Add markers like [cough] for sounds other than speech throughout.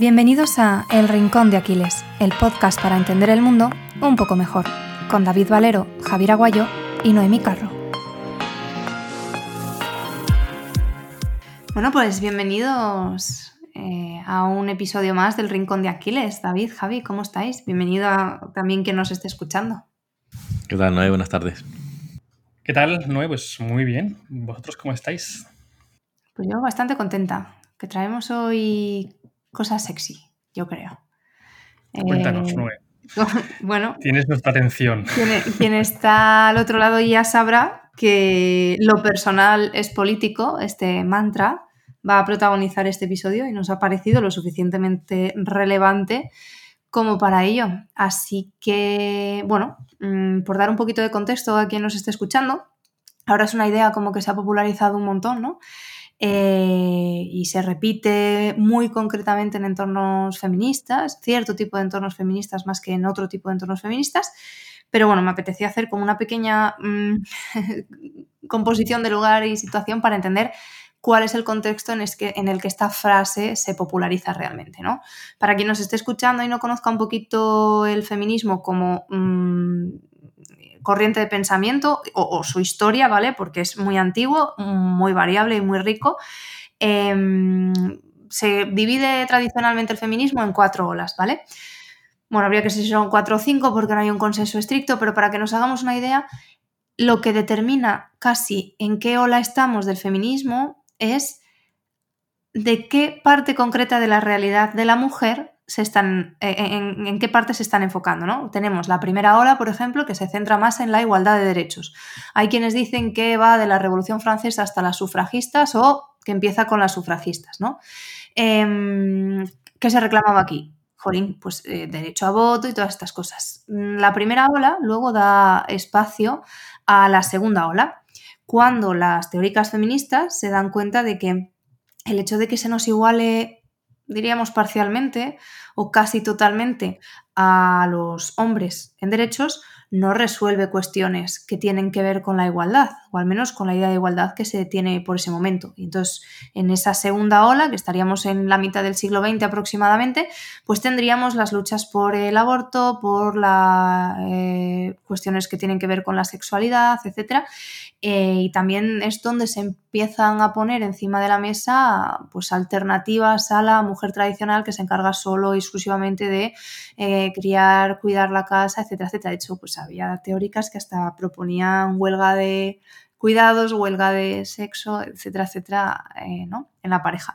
Bienvenidos a El Rincón de Aquiles, el podcast para entender el mundo un poco mejor, con David Valero, Javier Aguayo y Noemí Carro. Bueno, pues bienvenidos eh, a un episodio más del Rincón de Aquiles. David, Javi, ¿cómo estáis? Bienvenido a, también quien nos esté escuchando. ¿Qué tal, Noé? Buenas tardes. ¿Qué tal, Noé? Pues muy bien. ¿Vosotros cómo estáis? Pues yo bastante contenta, que traemos hoy cosas sexy, yo creo. Cuéntanos, eh, [laughs] Bueno. Tienes nuestra atención. [laughs] Quien, está al otro lado ya sabrá que lo personal es político, este mantra va a protagonizar este episodio y nos ha parecido lo suficientemente relevante como para ello. Así que, bueno, mm, por dar un poquito de contexto a quien nos esté escuchando, ahora es una idea como que se ha popularizado un montón, ¿no? Eh, y se repite muy concretamente en entornos feministas, cierto tipo de entornos feministas más que en otro tipo de entornos feministas. Pero bueno, me apetecía hacer como una pequeña mm, [laughs] composición de lugar y situación para entender cuál es el contexto en, el que esta frase se populariza realmente, ¿no? Para quien nos esté escuchando y no conozca un poquito el feminismo como mm, corriente de pensamiento o, su historia, ¿vale? Porque es muy antiguo, muy variable y muy rico. Em, se divide tradicionalmente el feminismo en cuatro olas, ¿vale? Bueno, habría que ser si son cuatro o cinco porque no hay un consenso estricto, pero para que nos hagamos una idea, lo que determina casi en qué ola estamos del feminismo es de qué parte concreta de la realidad de la mujer se están, eh, en, qué parte se están enfocando. ¿no? Tenemos la primera ola, por ejemplo, que se centra más en la igualdad de derechos. Hay quienes dicen que va de la Revolución Francesa hasta las sufragistas o empieza con las sufragistas. ¿no? Em, ¿Qué se reclamaba aquí? Jolín, pues eh, derecho a voto y todas estas cosas. La primera ola luego da espacio a la segunda ola, cuando las teóricas feministas se dan cuenta de que el hecho de que se nos iguale diríamos parcialmente o casi totalmente a los hombres en derechos, no resuelve cuestiones que tienen que ver con la igualdad, o al menos con la idea de igualdad que se tiene por ese momento. Y entonces, en esa segunda ola, que estaríamos en la mitad del siglo XX aproximadamente, pues tendríamos las luchas por el aborto, por las eh, cuestiones que tienen que ver con la sexualidad, etc. Eh, y también es donde se empiezan a poner encima de la mesa pues, alternativas a la mujer tradicional que se encarga solo y exclusivamente de eh, criar, cuidar la casa, etcétera, etcétera. De hecho, pues había teóricas que hasta proponían huelga de cuidados, huelga de sexo, etcétera, etcétera, eh, ¿no? En la pareja.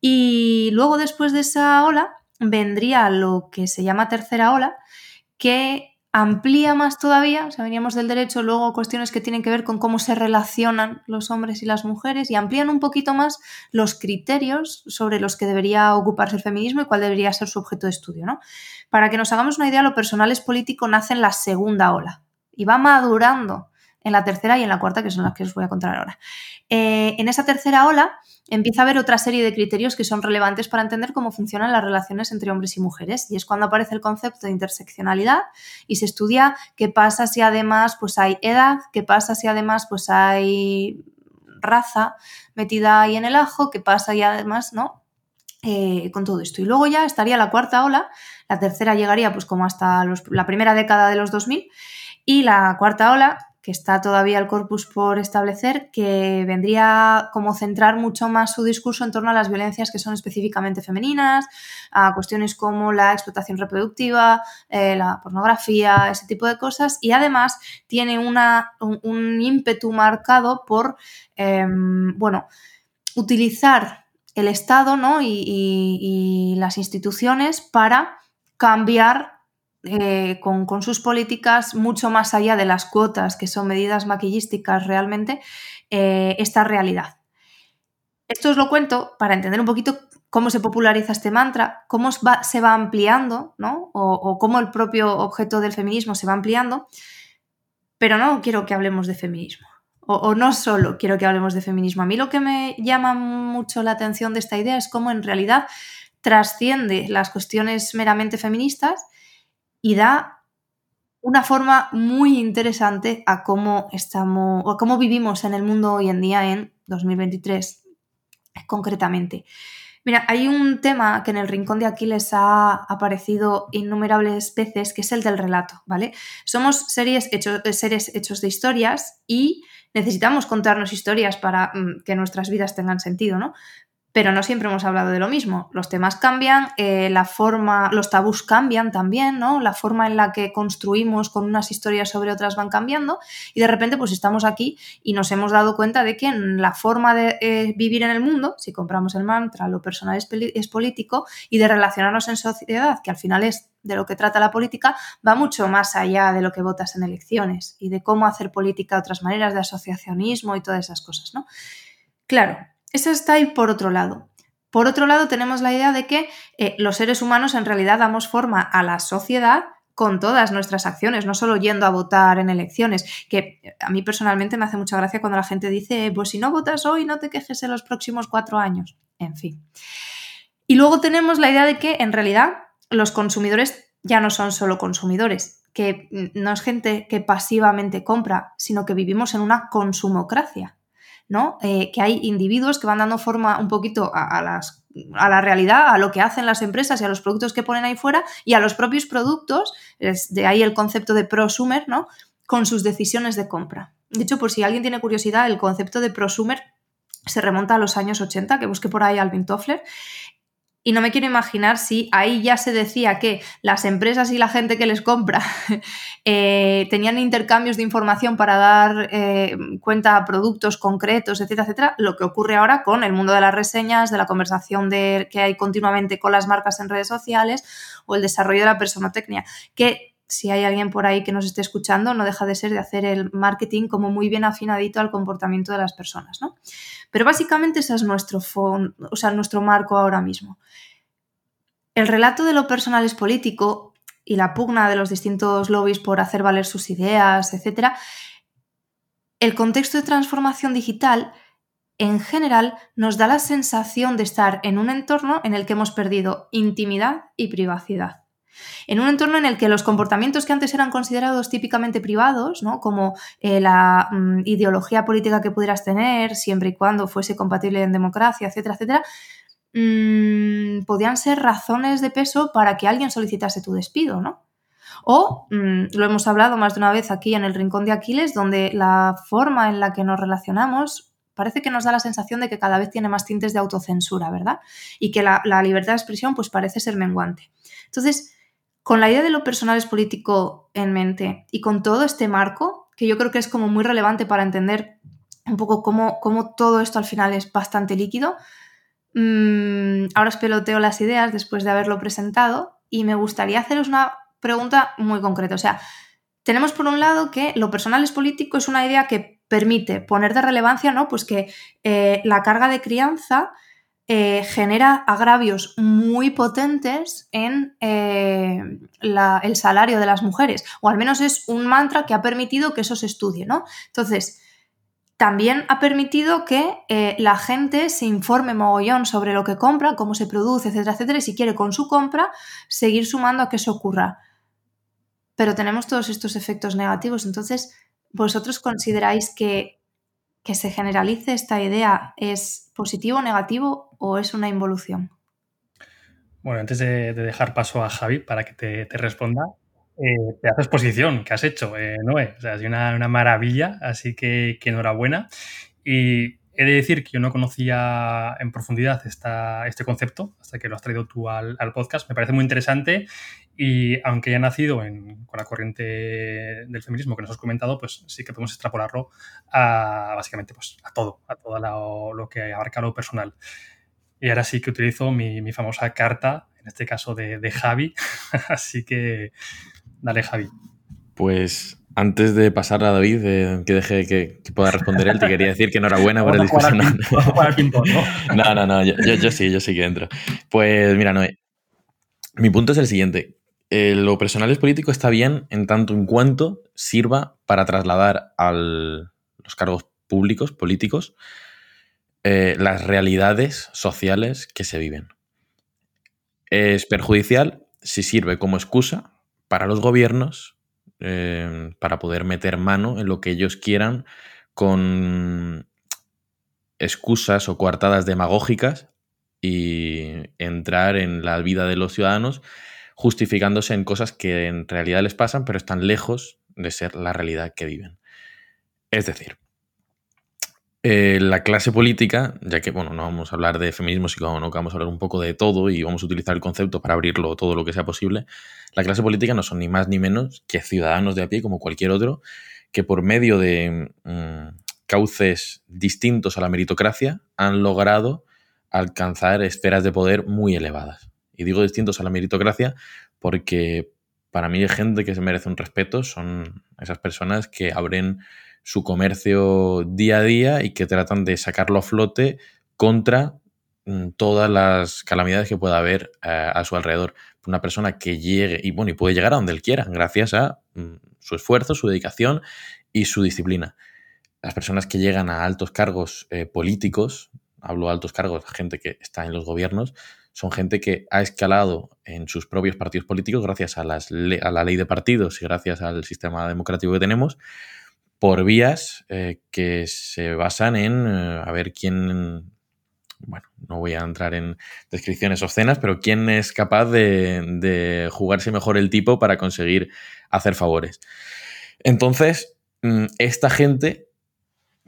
Y luego después de esa ola vendría lo que se llama tercera ola, que amplía más todavía, o sea, veníamos del derecho, luego cuestiones que tienen que ver con cómo se relacionan los hombres y las mujeres y amplían un poquito más los criterios sobre los que debería ocuparse el feminismo y cuál debería ser su objeto de estudio, ¿no? Para que nos hagamos una idea, lo personal es político nace en la segunda ola y va madurando en la tercera y en la cuarta, que son las que os voy a contar ahora. Eh, en esa tercera ola empieza a haber otra serie de criterios que son relevantes para entender cómo funcionan las relaciones entre hombres y mujeres. Y es cuando aparece el concepto de interseccionalidad y se estudia qué pasa si además pues, hay edad, qué pasa si además pues, hay raza metida ahí en el ajo, qué pasa y además, ¿no? Eh, con todo esto. Y luego ya estaría la cuarta ola, la tercera llegaría pues como hasta la primera década de los 2000 y la cuarta ola que está todavía el corpus por establecer, que vendría como centrar mucho más su discurso en torno a las violencias que son específicamente femeninas, a cuestiones como la explotación reproductiva, eh, la pornografía, ese tipo de cosas, y además tiene una, un, ímpetu marcado por, em, bueno, utilizar el Estado ¿no? y las instituciones para cambiar eh, con, sus políticas mucho más allá de las cuotas, que son medidas maquillísticas realmente, eh, esta realidad. Esto os lo cuento para entender un poquito cómo se populariza este mantra, cómo se va ampliando, ¿no? O, cómo el propio objeto del feminismo se va ampliando, pero no quiero que hablemos de feminismo. O, o, no solo quiero que hablemos de feminismo. A mí lo que me llama mucho la atención de esta idea es cómo en realidad trasciende las cuestiones meramente feministas y da una forma muy interesante a cómo estamos o cómo vivimos en el mundo hoy en día en 2023 concretamente. Mira, hay un tema que en el rincón de Aquiles ha aparecido innumerables veces, que es el del relato, ¿vale? Somos series hechos, seres hechos de historias y necesitamos contarnos historias para mm, que nuestras vidas tengan sentido, ¿no? Pero no siempre hemos hablado de lo mismo. Los temas cambian, eh, la forma, los tabús cambian también, ¿no? La forma en la que construimos con unas historias sobre otras van cambiando y de repente pues estamos aquí y nos hemos dado cuenta de que la forma de eh, vivir en el mundo, si compramos el mantra, lo personal es, es político y de relacionarnos en sociedad, que al final es de lo que trata la política, va mucho más allá de lo que votas en elecciones y de cómo hacer política de otras maneras, de asociacionismo y todas esas cosas, ¿no? Claro, eso está ahí por otro lado. Por otro lado, tenemos la idea de que eh, los seres humanos en realidad damos forma a la sociedad con todas nuestras acciones, no solo yendo a votar en elecciones, que a mí personalmente me hace mucha gracia cuando la gente dice, pues si no votas hoy, no te quejes en los próximos cuatro años. En fin. Y luego tenemos la idea de que en realidad los consumidores ya no son solo consumidores, que no es gente que pasivamente compra, sino que vivimos en una consumocracia. ¿No? Eh, que hay individuos que van dando forma un poquito a, la realidad, a lo que hacen las empresas y a los productos que ponen ahí fuera y a los propios productos, de ahí el concepto de prosumer, ¿no? Con sus decisiones de compra. De hecho, por si alguien tiene curiosidad, el concepto de prosumer se remonta a los años 80, que busque por ahí Alvin Toffler, y no me quiero imaginar si ahí ya se decía que las empresas y la gente que les compra [laughs] eh, tenían intercambios de información para dar eh, cuenta a productos concretos, etcétera, etcétera, lo que ocurre ahora con el mundo de las reseñas, de la conversación de, que hay continuamente con las marcas en redes sociales o el desarrollo de la personotecnia, que si hay alguien por ahí que nos esté escuchando, no deja de ser de hacer el marketing como muy bien afinadito al comportamiento de las personas, ¿no? Pero básicamente ese es nuestro, o sea, nuestro marco ahora mismo. El relato de lo personal es político y la pugna de los distintos lobbies por hacer valer sus ideas, etc., el contexto de transformación digital en general nos da la sensación de estar en un entorno en el que hemos perdido intimidad y privacidad en un entorno en el que los comportamientos que antes eran considerados típicamente privados, ¿no? como eh, la mm, ideología política que pudieras tener, siempre y cuando fuese compatible en democracia, etcétera, etcétera, mm, podían ser razones de peso para que alguien solicitase tu despido, ¿no? O, mm, lo hemos hablado más de una vez aquí en el Rincón de Aquiles, donde la forma en la que nos relacionamos parece que nos da la sensación de que cada vez tiene más tintes de autocensura, ¿verdad? Y que la, la libertad de expresión pues parece ser menguante. Entonces, con la idea de lo personal es político en mente y con todo este marco, que yo creo que es como muy relevante para entender un poco cómo, todo esto al final es bastante líquido, mm, ahora os peloteo las ideas después de haberlo presentado y me gustaría haceros una pregunta muy concreta. O sea, tenemos por un lado que lo personal es político es una idea que permite poner de relevancia, ¿no? Pues que eh, la carga de crianza eh, genera agravios muy potentes en eh, el salario de las mujeres, o al menos es un mantra que ha permitido que eso se estudie, ¿no? Entonces, también ha permitido que eh, la gente se informe mogollón sobre lo que compra, cómo se produce, etcétera, etcétera, y si quiere con su compra seguir sumando a que eso ocurra. Pero tenemos todos estos efectos negativos, entonces, ¿vosotros consideráis que que se generalice esta idea es positivo, negativo o es una involución? Bueno, antes de, dejar paso a Javi para que te, responda, eh, haces exposición que has hecho, eh, Noé. O sea, es una, maravilla, así que, enhorabuena. Y he de decir que yo no conocía en profundidad esta, este concepto hasta que lo has traído tú al, podcast. Me parece muy interesante y aunque haya nacido con la corriente del feminismo que nos has comentado, pues sí que podemos extrapolarlo a básicamente pues, a todo, a todo lo, que abarca lo personal. Y ahora sí que utilizo mi, famosa carta, en este caso de, Javi. [laughs] Así que dale, Javi. Pues antes de pasar a David, que deje que, pueda responder él, te quería decir que enhorabuena por el discurso. [laughs] No, no, no, yo, yo, sí, yo sí que entro. Pues mira, Noé, mi punto es el siguiente. Eh, lo personal es político está bien en tanto en cuanto sirva para trasladar a los cargos públicos, políticos, eh, las realidades sociales que se viven. Es perjudicial si sirve como excusa para los gobiernos eh, para poder meter mano en lo que ellos quieran con excusas o coartadas demagógicas y entrar en la vida de los ciudadanos justificándose en cosas que en realidad les pasan, pero están lejos de ser la realidad que viven. Es decir, eh, la clase política, ya que bueno, no vamos a hablar de feminismo, sino no, vamos a hablar un poco de todo y vamos a utilizar el concepto para abrirlo todo lo que sea posible, la clase política no son ni más ni menos que ciudadanos de a pie como cualquier otro, que por medio de mm, cauces distintos a la meritocracia han logrado alcanzar esferas de poder muy elevadas. Y digo distintos a la meritocracia porque para mí hay gente que se merece un respeto, son esas personas que abren su comercio día a día y que tratan de sacarlo a flote contra mm, todas las calamidades que pueda haber eh, a su alrededor. Una persona que llegue y bueno, y puede llegar a donde él quiera, gracias a mm, su esfuerzo, su dedicación y su disciplina. Las personas que llegan a altos cargos eh, políticos, hablo de altos cargos, gente que está en los gobiernos, son gente que ha escalado en sus propios partidos políticos gracias a, la ley de partidos y gracias al sistema democrático que tenemos, por vías eh, que se basan en eh, a ver quién, bueno, no voy a entrar en descripciones obscenas, pero quién es capaz de, de jugarse mejor el tipo para conseguir hacer favores. Entonces, mm, esta gente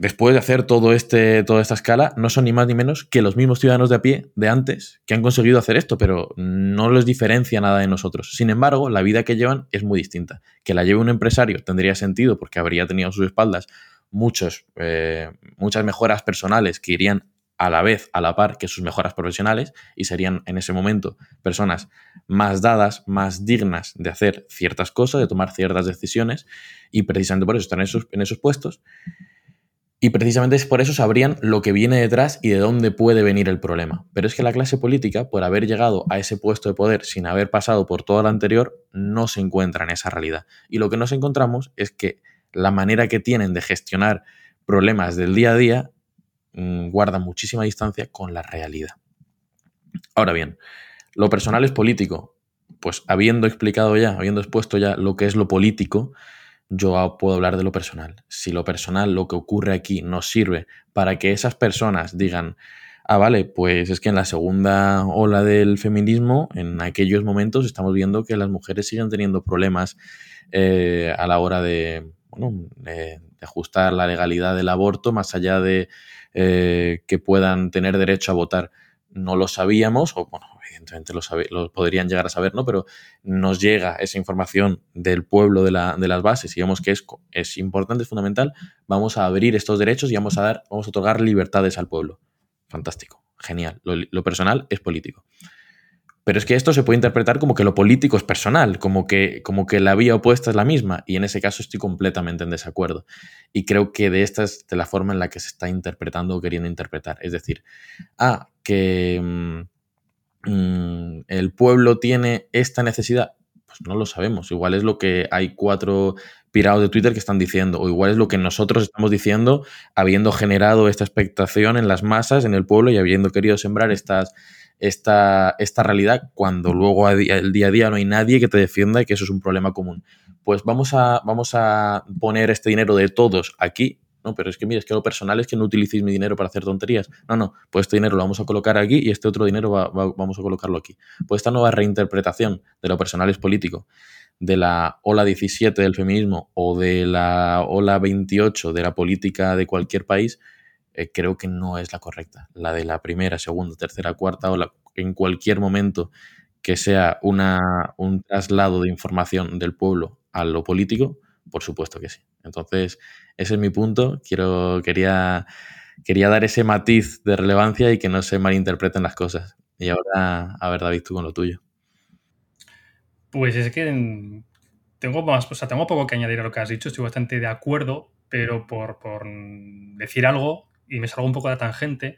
después de hacer todo este, toda esta escala, no son ni más ni menos que los mismos ciudadanos de a pie de antes que han conseguido hacer esto, pero no les diferencia nada de nosotros. Sin embargo, la vida que llevan es muy distinta. Que la lleve un empresario tendría sentido porque habría tenido a sus espaldas muchos, eh, muchas mejoras personales que irían a la vez, a la par que sus mejoras profesionales y serían en ese momento personas más dadas, más dignas de hacer ciertas cosas, de tomar ciertas decisiones y precisamente por eso están en esos, en esos puestos. Y precisamente es por eso sabrían lo que viene detrás y de dónde puede venir el problema. Pero es que la clase política, por haber llegado a ese puesto de poder sin haber pasado por todo lo anterior, no se encuentra en esa realidad. Y lo que nos encontramos es que la manera que tienen de gestionar problemas del día a día mm, guarda muchísima distancia con la realidad. Ahora bien, lo personal es político. Pues habiendo explicado ya, habiendo expuesto ya lo que es lo político, yo puedo hablar de lo personal. Si lo personal, lo que ocurre aquí, nos sirve para que esas personas digan, ah, vale, pues es que en la segunda ola del feminismo, en aquellos momentos estamos viendo que las mujeres siguen teniendo problemas eh, a la hora de, bueno, de, ajustar la legalidad del aborto, más allá de eh, que puedan tener derecho a votar. No lo sabíamos, o bueno, evidentemente lo, podrían llegar a saber, ¿no? Pero nos llega esa información del pueblo de, las bases y vemos que es, es importante, es fundamental, vamos a abrir estos derechos y vamos a dar, vamos a otorgar libertades al pueblo. Fantástico, genial. Lo, personal es político. Pero es que esto se puede interpretar como que lo político es personal, como que, como que la vía opuesta es la misma, y en ese caso estoy completamente en desacuerdo. Y creo que de esta es de la forma en la que se está interpretando o queriendo interpretar. Es decir, ah, que, mm, el pueblo tiene esta necesidad? Pues no lo sabemos. Igual es lo que hay cuatro pirados de Twitter que están diciendo, o igual es lo que nosotros estamos diciendo, habiendo generado esta expectación en las masas, en el pueblo y habiendo querido sembrar esta, esta realidad, cuando luego el día a día no hay nadie que te defienda y que eso es un problema común. Pues vamos a, vamos a poner este dinero de todos aquí no, pero es que mira, es que lo personal es que no utilicéis mi dinero para hacer tonterías. No, no, pues este dinero lo vamos a colocar aquí y este otro dinero vamos a colocarlo aquí. Pues esta nueva reinterpretación de lo personal es político, de la ola 17 del feminismo o de la ola 28 de la política de cualquier país, eh, creo que no es la correcta. La de la primera, segunda, tercera, cuarta ola, en cualquier momento que sea una, un traslado de información del pueblo a lo político, por supuesto que sí. Entonces, ese es mi punto. Quiero, quería, quería dar ese matiz de relevancia y que no se malinterpreten las cosas. Y ahora, a ver, David, tú con lo tuyo. Pues es que tengo más, o sea, tengo poco que añadir a lo que has dicho, estoy bastante de acuerdo, pero por, por decir algo, y me salgo un poco de la tangente,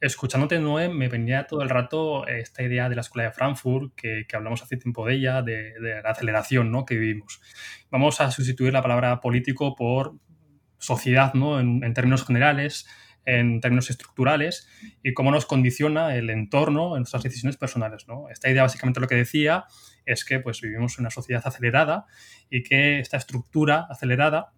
escuchándote, Noé, me venía todo el rato esta idea de la Escuela de Frankfurt, que, hablamos hace tiempo de ella, de, la aceleración ¿no? que vivimos. Vamos a sustituir la palabra político por sociedad, ¿no? en, términos generales, en términos estructurales, y cómo nos condiciona el entorno en nuestras decisiones personales. ¿no? Esta idea básicamente lo que decía es que pues, vivimos en una sociedad acelerada y que esta estructura acelerada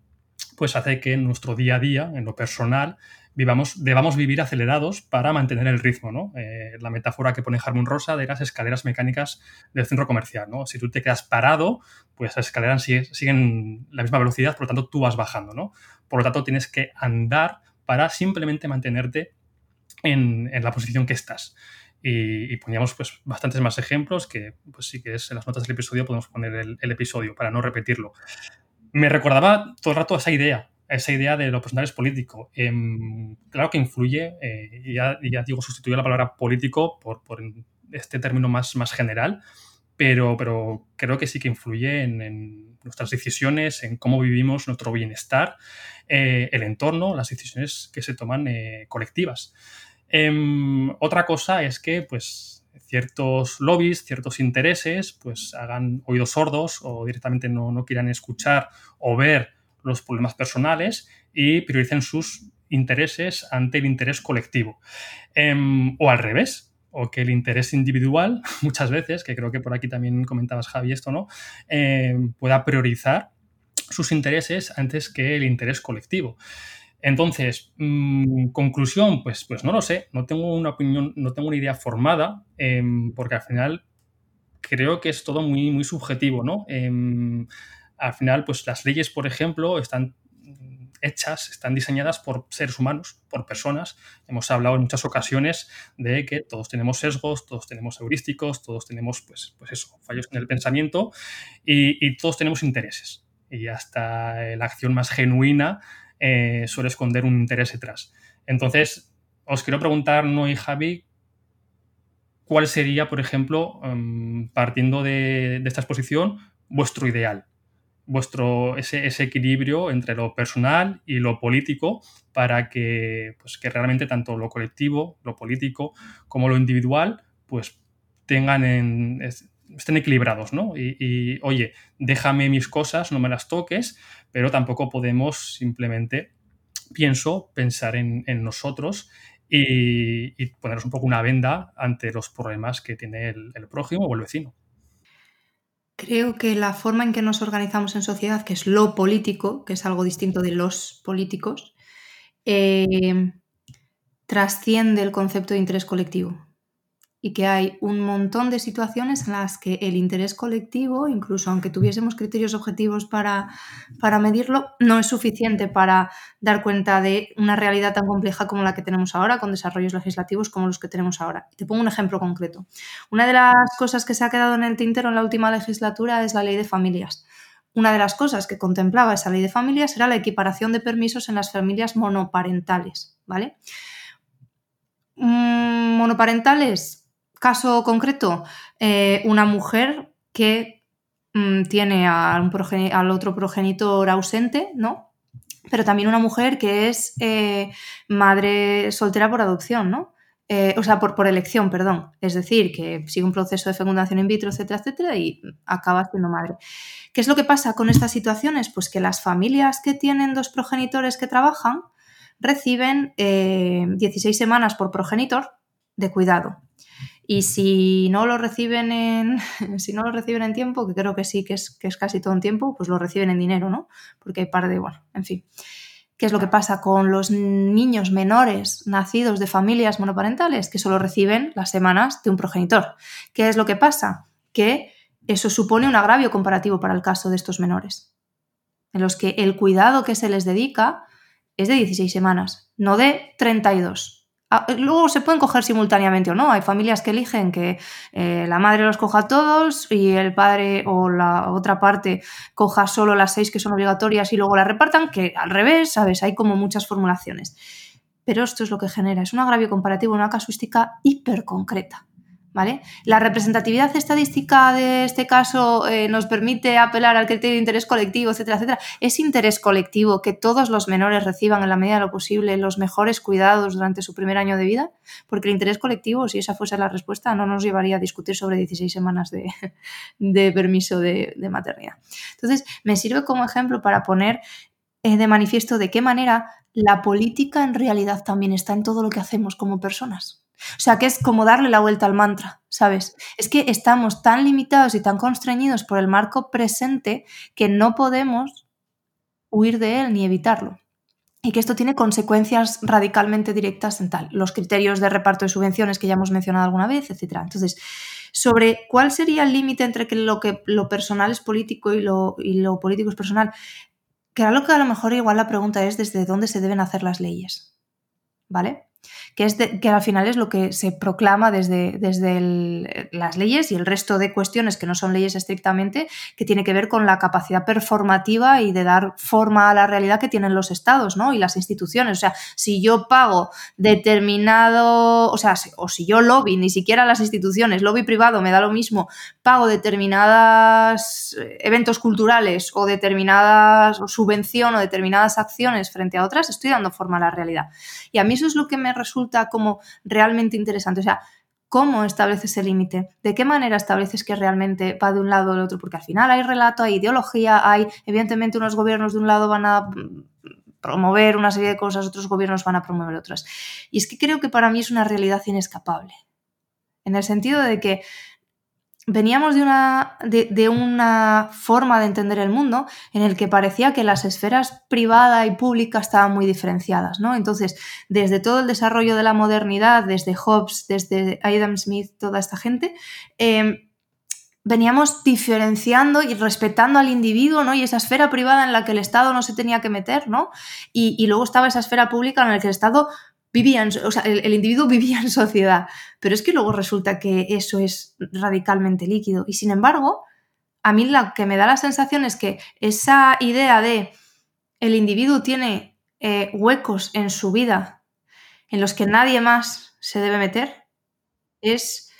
pues hace que en nuestro día a día, en lo personal, vivamos, debamos vivir acelerados para mantener el ritmo, ¿no? Eh, la metáfora que pone Harmon Rosa de las escaleras mecánicas del centro comercial. Si tú te quedas parado, pues las escaleras siguen, la misma velocidad, por lo tanto tú vas bajando. Por lo tanto tienes que andar para simplemente mantenerte en, la posición que estás. Y, poníamos pues bastantes más ejemplos que pues sí que es en las notas del episodio podemos poner el, el episodio para no repetirlo. Me recordaba todo el rato esa idea, esa idea de lo personal es político. Em, claro que influye, eh, ya, ya, digo, sustituyo la palabra político por, por, este término más, más general, pero, pero creo que sí que influye en, nuestras decisiones, en cómo vivimos nuestro bienestar, eh, el entorno, las decisiones que se toman eh, colectivas. Em, otra cosa es que, pues, ciertos lobbies, ciertos intereses, pues hagan oídos sordos o directamente no, no quieran escuchar o ver los problemas personales y prioricen sus intereses ante el interés colectivo. Em, o al revés, o que el interés individual, [laughs] muchas veces, que creo que por aquí también comentabas Javi esto, ¿no? Em, pueda priorizar sus intereses antes que el interés colectivo. Entonces, mm, conclusión, pues, pues no lo sé, no tengo una opinión, no tengo una idea formada, em, porque al final creo que es todo muy, muy subjetivo, ¿no? Al final, pues las leyes, por ejemplo, están hechas, están diseñadas por seres humanos, por personas. Hemos hablado en muchas ocasiones de que todos tenemos sesgos, todos tenemos heurísticos, todos tenemos, pues, pues eso, fallos en el pensamiento y, todos tenemos intereses. Y hasta la acción más genuina eh, suele esconder un interés detrás. Entonces, os quiero preguntar, no y Javi, ¿cuál sería, por ejemplo, em, partiendo de esta exposición, vuestro ideal? Vuestro, ese, equilibrio entre lo personal y lo político para que, pues, que realmente tanto lo colectivo, lo político, como lo individual, pues tengan en, estén equilibrados, ¿no? Y, oye, déjame mis cosas, no me las toques, pero tampoco podemos simplemente, pienso, pensar en, nosotros y, y, ponernos un poco una venda ante los problemas que tiene el prójimo o el vecino. Creo que la forma en que nos organizamos en sociedad, que es lo político, que es algo distinto de los políticos, eh, trasciende el concepto de interés colectivo y que hay un montón de situaciones en las que el interés colectivo, incluso aunque tuviésemos criterios objetivos para, para, medirlo, no es suficiente para dar cuenta de una realidad tan compleja como la que tenemos ahora, con desarrollos legislativos como los que tenemos ahora. Te pongo un ejemplo concreto. Una de las cosas que se ha quedado en el tintero en la última legislatura es la ley de familias. Una de las cosas que contemplaba esa ley de familias era la equiparación de permisos en las familias monoparentales, ¿vale? Mm, monoparentales, Caso concreto, eh, una mujer que mm, tiene al otro progenitor ausente, ¿no? Pero también una mujer que es eh, madre soltera por adopción, ¿no? Eh, o sea, por, por, elección, perdón. Es decir, que sigue un proceso de fecundación in vitro, etcétera, etcétera, y acaba siendo madre. ¿Qué es lo que pasa con estas situaciones? Pues que las familias que tienen dos progenitores que trabajan reciben 16 semanas por progenitor de cuidado. Y si no lo reciben en, [laughs] si no lo reciben en tiempo, que creo que sí, que es, que es casi todo en tiempo, pues lo reciben en dinero, ¿no? Porque hay par de, bueno, en fin. ¿Qué es lo que pasa con los niños menores nacidos de familias monoparentales? Que solo reciben las semanas de un progenitor. ¿Qué es lo que pasa? Que eso supone un agravio comparativo para el caso de estos menores, en los que el cuidado que se les dedica es de 16 semanas, no de 32. Ah, luego se pueden coger simultáneamente o no. Hay familias que eligen que eh, la madre los coja todos y el padre o la otra parte coja solo las seis que son obligatorias y luego las repartan, que al revés, ¿sabes? Hay como muchas formulaciones. Pero esto es lo que genera, es un agravio comparativo, una casuística hiper concreta. La representatividad estadística de este caso eh, nos permite apelar al criterio de interés colectivo, etcétera, etcétera. Es interés colectivo que todos los menores reciban en la medida de lo posible los mejores cuidados durante su primer año de vida, porque el interés colectivo, si esa fuese la respuesta, no nos llevaría a discutir sobre 16 semanas de, [laughs] permiso de, maternidad. Entonces, me sirve como ejemplo para poner eh, de manifiesto de qué manera la política en realidad también está en todo lo que hacemos como personas. O sea, que es como darle la vuelta al mantra, ¿sabes? Es que estamos tan limitados y tan constreñidos por el marco presente que no podemos huir de él ni evitarlo. y que esto tiene consecuencias radicalmente directas en tal, los criterios de reparto de subvenciones que ya hemos mencionado alguna vez, etc. Entonces, sobre cuál sería el límite entre que lo, que lo personal es político y lo, y lo político es personal, que era lo que a lo mejor igual la pregunta es desde dónde se deben hacer las leyes, ¿vale? Que, es que al final es lo que se proclama desde, desde las leyes y el resto de cuestiones que no son leyes estrictamente, que tiene que ver con la capacidad performativa y de dar forma a la realidad que tienen los estados ¿no? y las instituciones. O sea, si yo pago determinado, o sea, o si yo lobby, ni siquiera las instituciones, lobby privado me da lo mismo, pago determinados eh, eventos culturales o determinadas subvención o determinadas acciones frente a otras, estoy dando forma a la realidad. Y a mí eso es lo que me resulta como realmente interesante. O sea, ¿cómo estableces el límite? ¿De qué manera estableces que realmente va de un lado del otro? Porque al final hay relato, hay ideología, hay, evidentemente, unos gobiernos de un lado van a promover una serie de cosas, otros gobiernos van a promover otras. Y es que creo que para mí es una realidad inescapable. En el sentido de que veníamos de una, de, una, forma de entender el mundo en el que parecía que las esferas privada y pública estaban muy diferenciadas, ¿no? Entonces, desde todo el desarrollo de la modernidad, desde Hobbes, desde Adam Smith, toda esta gente, em, veníamos diferenciando y respetando al individuo, ¿no? Y esa esfera privada en la que el Estado no se tenía que meter, ¿no? Y, y luego estaba esa esfera pública en la que el Estado vivía o sea, el, individuo vivía en sociedad, pero es que luego resulta que eso es radicalmente líquido. Y sin embargo, a mí lo que me da la sensación es que esa idea de el individuo tiene eh, huecos en su vida en los que nadie más se debe meter, es,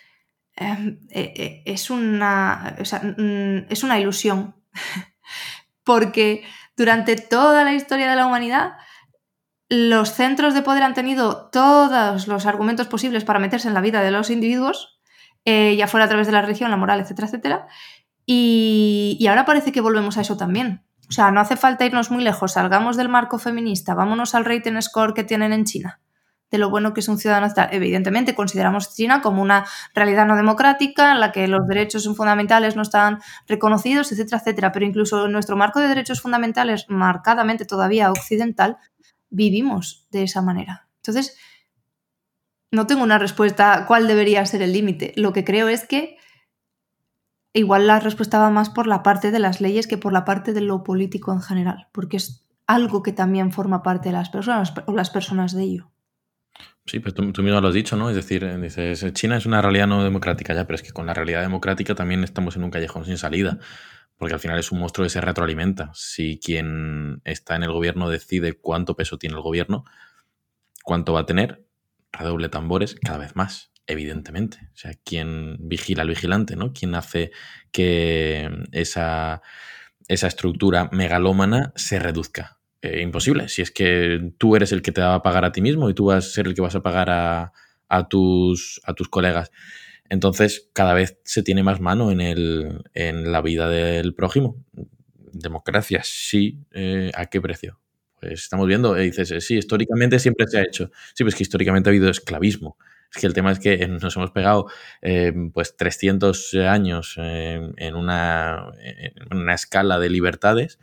em, eh, eh, es, una, es una ilusión. [laughs] Porque durante toda la historia de la humanidad, los centros de poder han tenido todos los argumentos posibles para meterse en la vida de los individuos, eh, ya fuera a través de la religión, la moral, etcétera, etcétera. Y, ahora parece que volvemos a eso también. O sea, no hace falta irnos muy lejos, salgamos del marco feminista, vámonos al rating score que tienen en China, de lo bueno que es un ciudadano. Evidentemente, consideramos China como una realidad no democrática en la que los derechos fundamentales no están reconocidos, etcétera, etcétera. Pero incluso nuestro marco de derechos fundamentales, marcadamente todavía occidental, vivimos de esa manera. Entonces, no tengo una respuesta cuál debería ser el límite. Lo que creo es que igual la respuesta va más por la parte de las leyes que por la parte de lo político en general, porque es algo que también forma parte de las personas o las personas de ello. Sí, pues tú, mismo lo has dicho, ¿no? Es decir, dices, China es una realidad no democrática ya, pero es que con la realidad democrática también estamos en un callejón sin salida porque al final es un monstruo que se retroalimenta. Si quien está en el gobierno decide cuánto peso tiene el gobierno, cuánto va a tener, redoble tambores cada vez más, evidentemente. O sea, quien vigila al vigilante, ¿no? Quien hace que esa, esa estructura megalómana se reduzca. Eh, imposible. Si es que tú eres el que te va a pagar a ti mismo y tú vas a ser el que vas a pagar a, a tus, a tus colegas. Entonces, cada vez se tiene más mano en, el, en la vida del prójimo. Democracia, sí. Eh, ¿A qué precio? Pues estamos viendo, eh, dices, eh, sí, históricamente siempre se ha hecho. Sí, pues que históricamente ha habido esclavismo. Es que el tema es que nos hemos pegado pues 300 años en, una, en, una, escala de libertades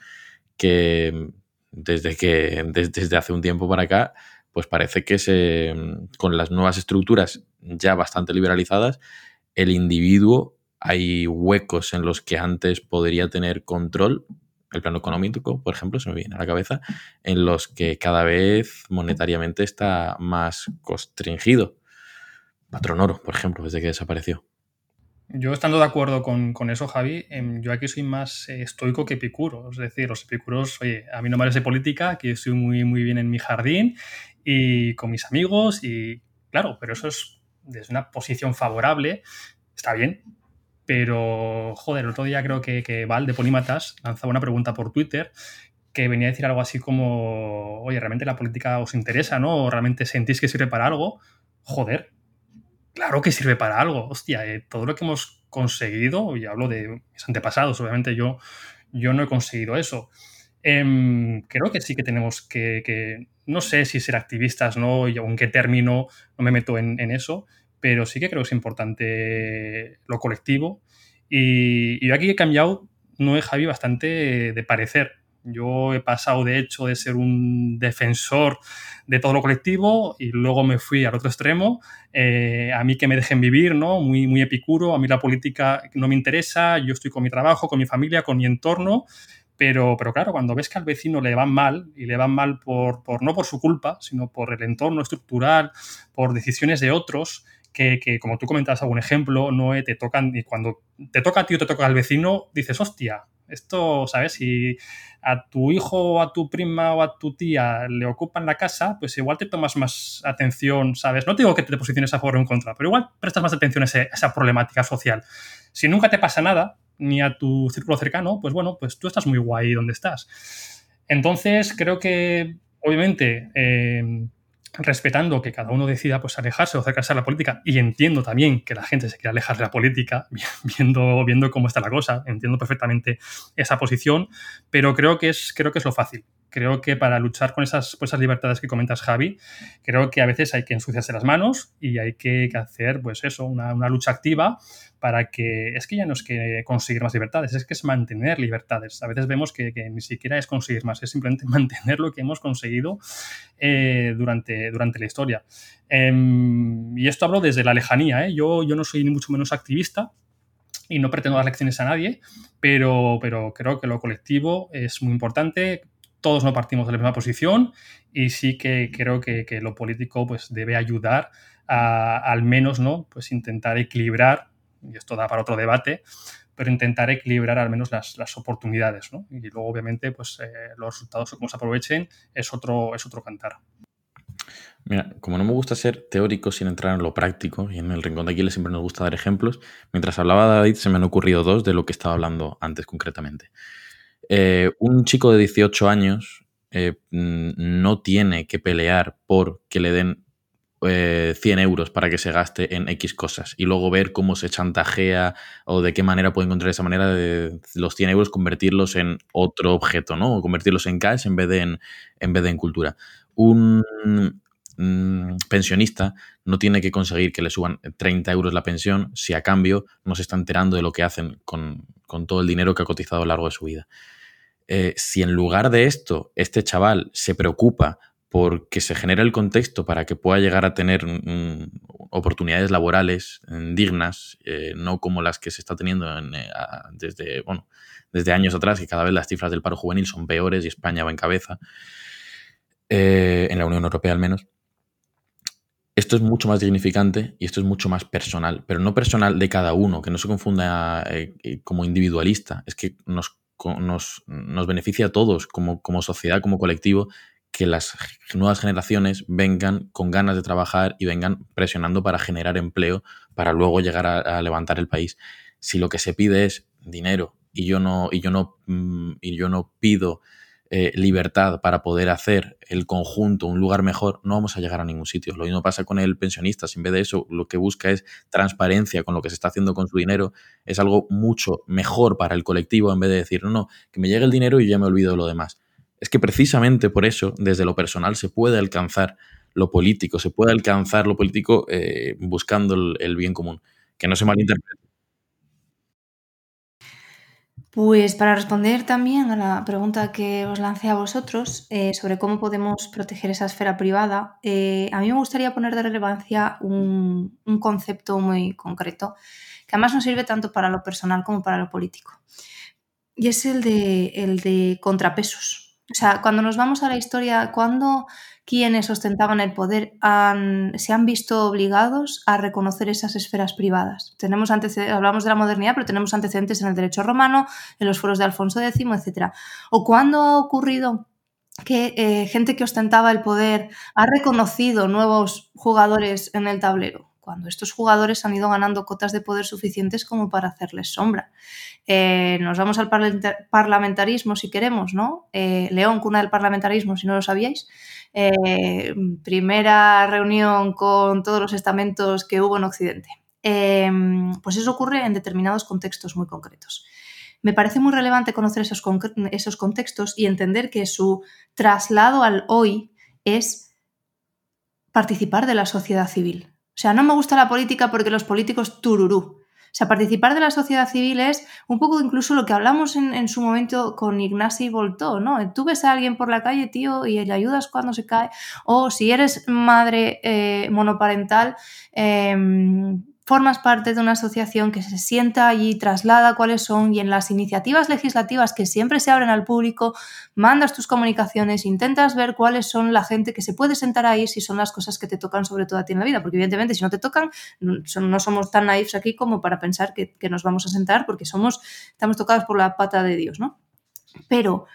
que desde que desde hace un tiempo para acá pues parece que con las nuevas estructuras ya bastante liberalizadas, el individuo hay huecos en los que antes podría tener control, el plano económico, por ejemplo, se me viene a la cabeza, en los que cada vez monetariamente está más constringido. Patrón Oro, por ejemplo, desde que desapareció. Yo estando de acuerdo con, eso, Javi, em, yo aquí soy más eh, estoico que epicuro. Es decir, los epicuros, oye, a mí no me parece política, que estoy muy, muy bien en mi jardín y con mis amigos y claro, pero eso es desde una posición favorable, está bien, pero joder, el otro día creo que, que Val de Polímatas lanzaba una pregunta por Twitter que venía a decir algo así como, oye, ¿realmente la política os interesa, no? ¿O realmente sentís que sirve para algo? Joder, claro que sirve para algo. Hostia, eh, todo lo que hemos conseguido, y hablo de mis antepasados, obviamente yo, yo no he conseguido eso. Em, creo que sí que tenemos que, no sé si ser activistas, ¿no? Y en qué término, no me meto en, eso, pero sí que creo que es importante lo colectivo. Y, yo aquí he cambiado, no he Javi, bastante de parecer. Yo he pasado, de hecho, de ser un defensor de todo lo colectivo y luego me fui al otro extremo. Eh, a mí que me dejen vivir, ¿no? Muy, muy epicuro. A mí la política no me interesa. Yo estoy con mi trabajo, con mi familia, con mi entorno. Pero, pero claro, cuando ves que al vecino le van mal, y le van mal por, por no por su culpa, sino por el entorno estructural, por decisiones de otros, que, que, como tú comentabas algún ejemplo, no te tocan, y cuando te toca a ti o te toca al vecino, dices, hostia, esto, ¿sabes? Si a tu hijo o a tu prima o a tu tía le ocupan la casa, pues igual te tomas más atención, ¿sabes? No te digo que te posiciones a favor o en contra, pero igual prestas más atención a, esa problemática social. Si nunca te pasa nada, ni a tu círculo cercano, pues bueno, pues tú estás muy guay donde estás. Entonces, creo que, obviamente, eh, respetando que cada uno decida pues alejarse o acercarse a la política y entiendo también que la gente se quiera alejar de la política [laughs] viendo, viendo cómo está la cosa, entiendo perfectamente esa posición, pero creo que es, creo que es lo fácil creo que para luchar con esas, esas libertades que comentas, Javi, creo que a veces hay que ensuciarse las manos y hay que, hacer, pues eso, una, lucha activa para que, es que ya no es que conseguir más libertades, es que es mantener libertades. A veces vemos que, ni siquiera es conseguir más, es simplemente [laughs] mantener lo que hemos conseguido eh, durante, durante la historia. Em, y esto hablo desde la lejanía, ¿eh? yo, yo no soy ni mucho menos activista, y no pretendo dar lecciones a nadie, pero, pero creo que lo colectivo es muy importante todos no partimos de la misma posición y sí que creo que, lo político pues, debe ayudar a, al menos ¿no? pues intentar equilibrar, y esto da para otro debate, pero intentar equilibrar al menos las, oportunidades. ¿no? Y luego, obviamente, pues, eh, los resultados cómo se aprovechen es otro, es otro cantar. Mira, como no me gusta ser teórico sin entrar en lo práctico, y en el Rincón de Aquiles siempre nos gusta dar ejemplos, mientras hablaba David se me han ocurrido dos de lo que estaba hablando antes concretamente. Eh, un chico de 18 años eh, mm, no tiene que pelear por que le den 100 eh, euros para que se gaste en X cosas y luego ver cómo se chantajea o de qué manera puede encontrar esa manera de los 100 euros convertirlos en otro objeto, ¿no? O convertirlos en cash en vez de en, en, vez de en cultura. Un mm, pensionista no tiene que conseguir que le suban 30 euros la pensión si a cambio no se está enterando de lo que hacen con, con todo el dinero que ha cotizado a lo largo de su vida. Eh, si en lugar de esto este chaval se preocupa porque se genere el contexto para que pueda llegar a tener oportunidades laborales mm, dignas, eh, no como las que se está teniendo eh, desde, desde años atrás, que cada vez las cifras del paro juvenil son peores y España va en cabeza, en la Unión Europea al menos. Esto es mucho más dignificante y esto es mucho más personal, pero no personal de cada uno, que no se confunda como individualista, es que nos nos, nos beneficia a todos como, como sociedad, como colectivo, que las nuevas generaciones vengan con ganas de trabajar y vengan presionando para generar empleo, para luego llegar a, levantar el país. Si lo que se pide es dinero y yo no, y yo no, mm, y yo no pido eh, libertad para poder hacer el conjunto un lugar mejor, no vamos a llegar a ningún sitio. Lo mismo pasa con el pensionista. Si en vez de eso lo que busca es transparencia con lo que se está haciendo con su dinero, es algo mucho mejor para el colectivo en vez de decir, no, no, que me llegue el dinero y ya me olvido de lo demás. Es que precisamente por eso, desde lo personal, se puede alcanzar lo político, se puede alcanzar lo político eh, buscando el bien común. Que no se malinterprete pues para responder también a la pregunta que os lancé a vosotros eh, sobre cómo podemos proteger esa esfera privada, eh, a mí me gustaría poner de relevancia un, concepto muy concreto, que además nos sirve tanto para lo personal como para lo político. Y es el de, el de contrapesos. O sea, cuando nos vamos a la historia, cuando quienes ostentaban el poder se han visto obligados a reconocer esas esferas privadas. Tenemos hablamos de la modernidad, pero tenemos antecedentes en el derecho romano, en los foros de Alfonso X, etc. ¿O cuándo ha ocurrido que eh, gente que ostentaba el poder ha reconocido nuevos jugadores en el tablero? Cuando estos jugadores han ido ganando cotas de poder suficientes como para hacerles sombra. Eh, nos vamos al parlamentarismo si queremos, ¿no? Eh, León, cuna del parlamentarismo, si no lo sabíais. Eh, primera reunión con todos los estamentos que hubo en Occidente. pues eso ocurre en determinados contextos muy concretos. Me parece muy relevante conocer esos, esos contextos y entender que su traslado al hoy es participar de la sociedad civil, o sea, no me gusta la política porque los políticos tururú. O sea, participar de la sociedad civil es un poco incluso lo que hablamos en, su momento con Ignasi Voltó, ¿no? Tú ves a alguien por la calle, tío, y le ayudas cuando se cae. O si eres madre eh, monoparental, em, formas parte de una asociación que se sienta allí, traslada cuáles son y en las iniciativas legislativas que siempre se abren al público, mandas tus comunicaciones, intentas ver cuáles son la gente que se puede sentar ahí si son las cosas que te tocan sobre todo a ti en la vida, porque evidentemente si no te tocan no somos tan naifs aquí como para pensar que, que nos vamos a sentar porque somos, estamos tocados por la pata de Dios, ¿no? Pero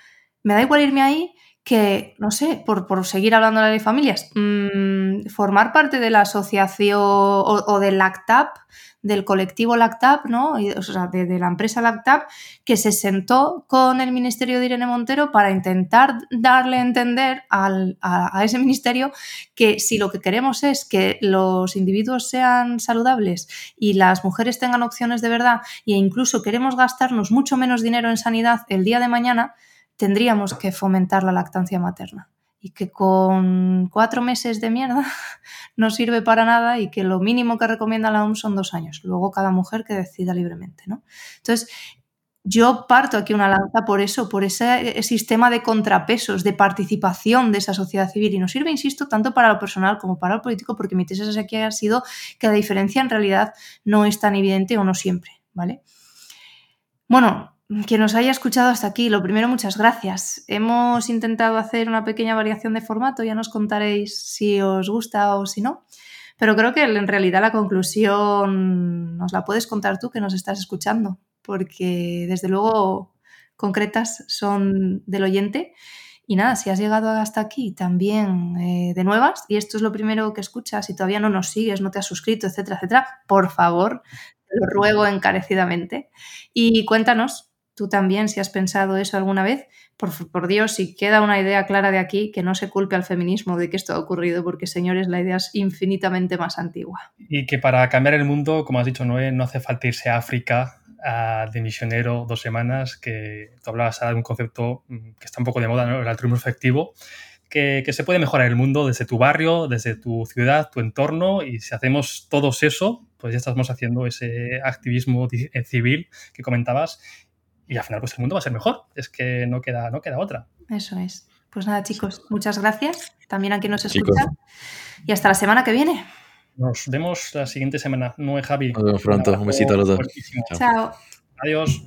me da igual irme ahí que, no sé, por, seguir hablando de familias, mm, formar parte de la asociación o, del LACTAP, del colectivo LACTAP, ¿no? o sea, de, la empresa LACTAP, que se sentó con el ministerio de Irene Montero para intentar darle a entender a, ese ministerio que si lo que queremos es que los individuos sean saludables y las mujeres tengan opciones de verdad e incluso queremos gastarnos mucho menos dinero en sanidad el día de mañana, tendríamos que fomentar la lactancia materna y que con cuatro meses de mierda [laughs] no sirve para nada y que lo mínimo que recomienda la OMS son dos años. Luego cada mujer que decida libremente, ¿no? Entonces, yo parto aquí una lanza por eso, por ese sistema de contrapesos, de participación de esa sociedad civil. Y nos sirve, insisto, tanto para lo personal como para lo político, porque mi tesis aquí ha sido que la diferencia en realidad no es tan evidente o no siempre, ¿vale? Bueno, quien nos haya escuchado hasta aquí, lo primero, muchas gracias. Hemos intentado hacer una pequeña variación de formato, ya nos contaréis si os gusta o si no. Pero creo que en realidad la conclusión nos la puedes contar tú que nos estás escuchando, porque desde luego concretas son del oyente. Y nada, si has llegado hasta aquí también eh, de nuevas, y esto es lo primero que escuchas, y todavía no nos sigues, no te has suscrito, etcétera, etcétera, por favor, te lo ruego encarecidamente. Y cuéntanos tú también, si has pensado eso alguna vez, por, Dios, si queda una idea clara de aquí, que no se culpe al feminismo de que esto ha ocurrido, porque señores, la idea es infinitamente más antigua. Y que para cambiar el mundo, como has dicho Noé, no hace falta irse a África de misionero dos semanas, que tú hablabas de un concepto mm, que está un poco de moda, el altruismo efectivo, que, que, se puede mejorar el mundo desde tu barrio, desde tu ciudad, tu entorno, y si hacemos todos eso, pues ya estamos haciendo ese activismo eh, civil que comentabas y al final pues el mundo va a ser mejor. Es que no queda, no queda otra. Eso es. Pues nada, chicos, muchas gracias. También a quien nos escucha. Y hasta la semana que viene. Nos vemos la siguiente semana. No es Javi. Nos vemos pronto. Un besito a los dos. Chao. Adiós.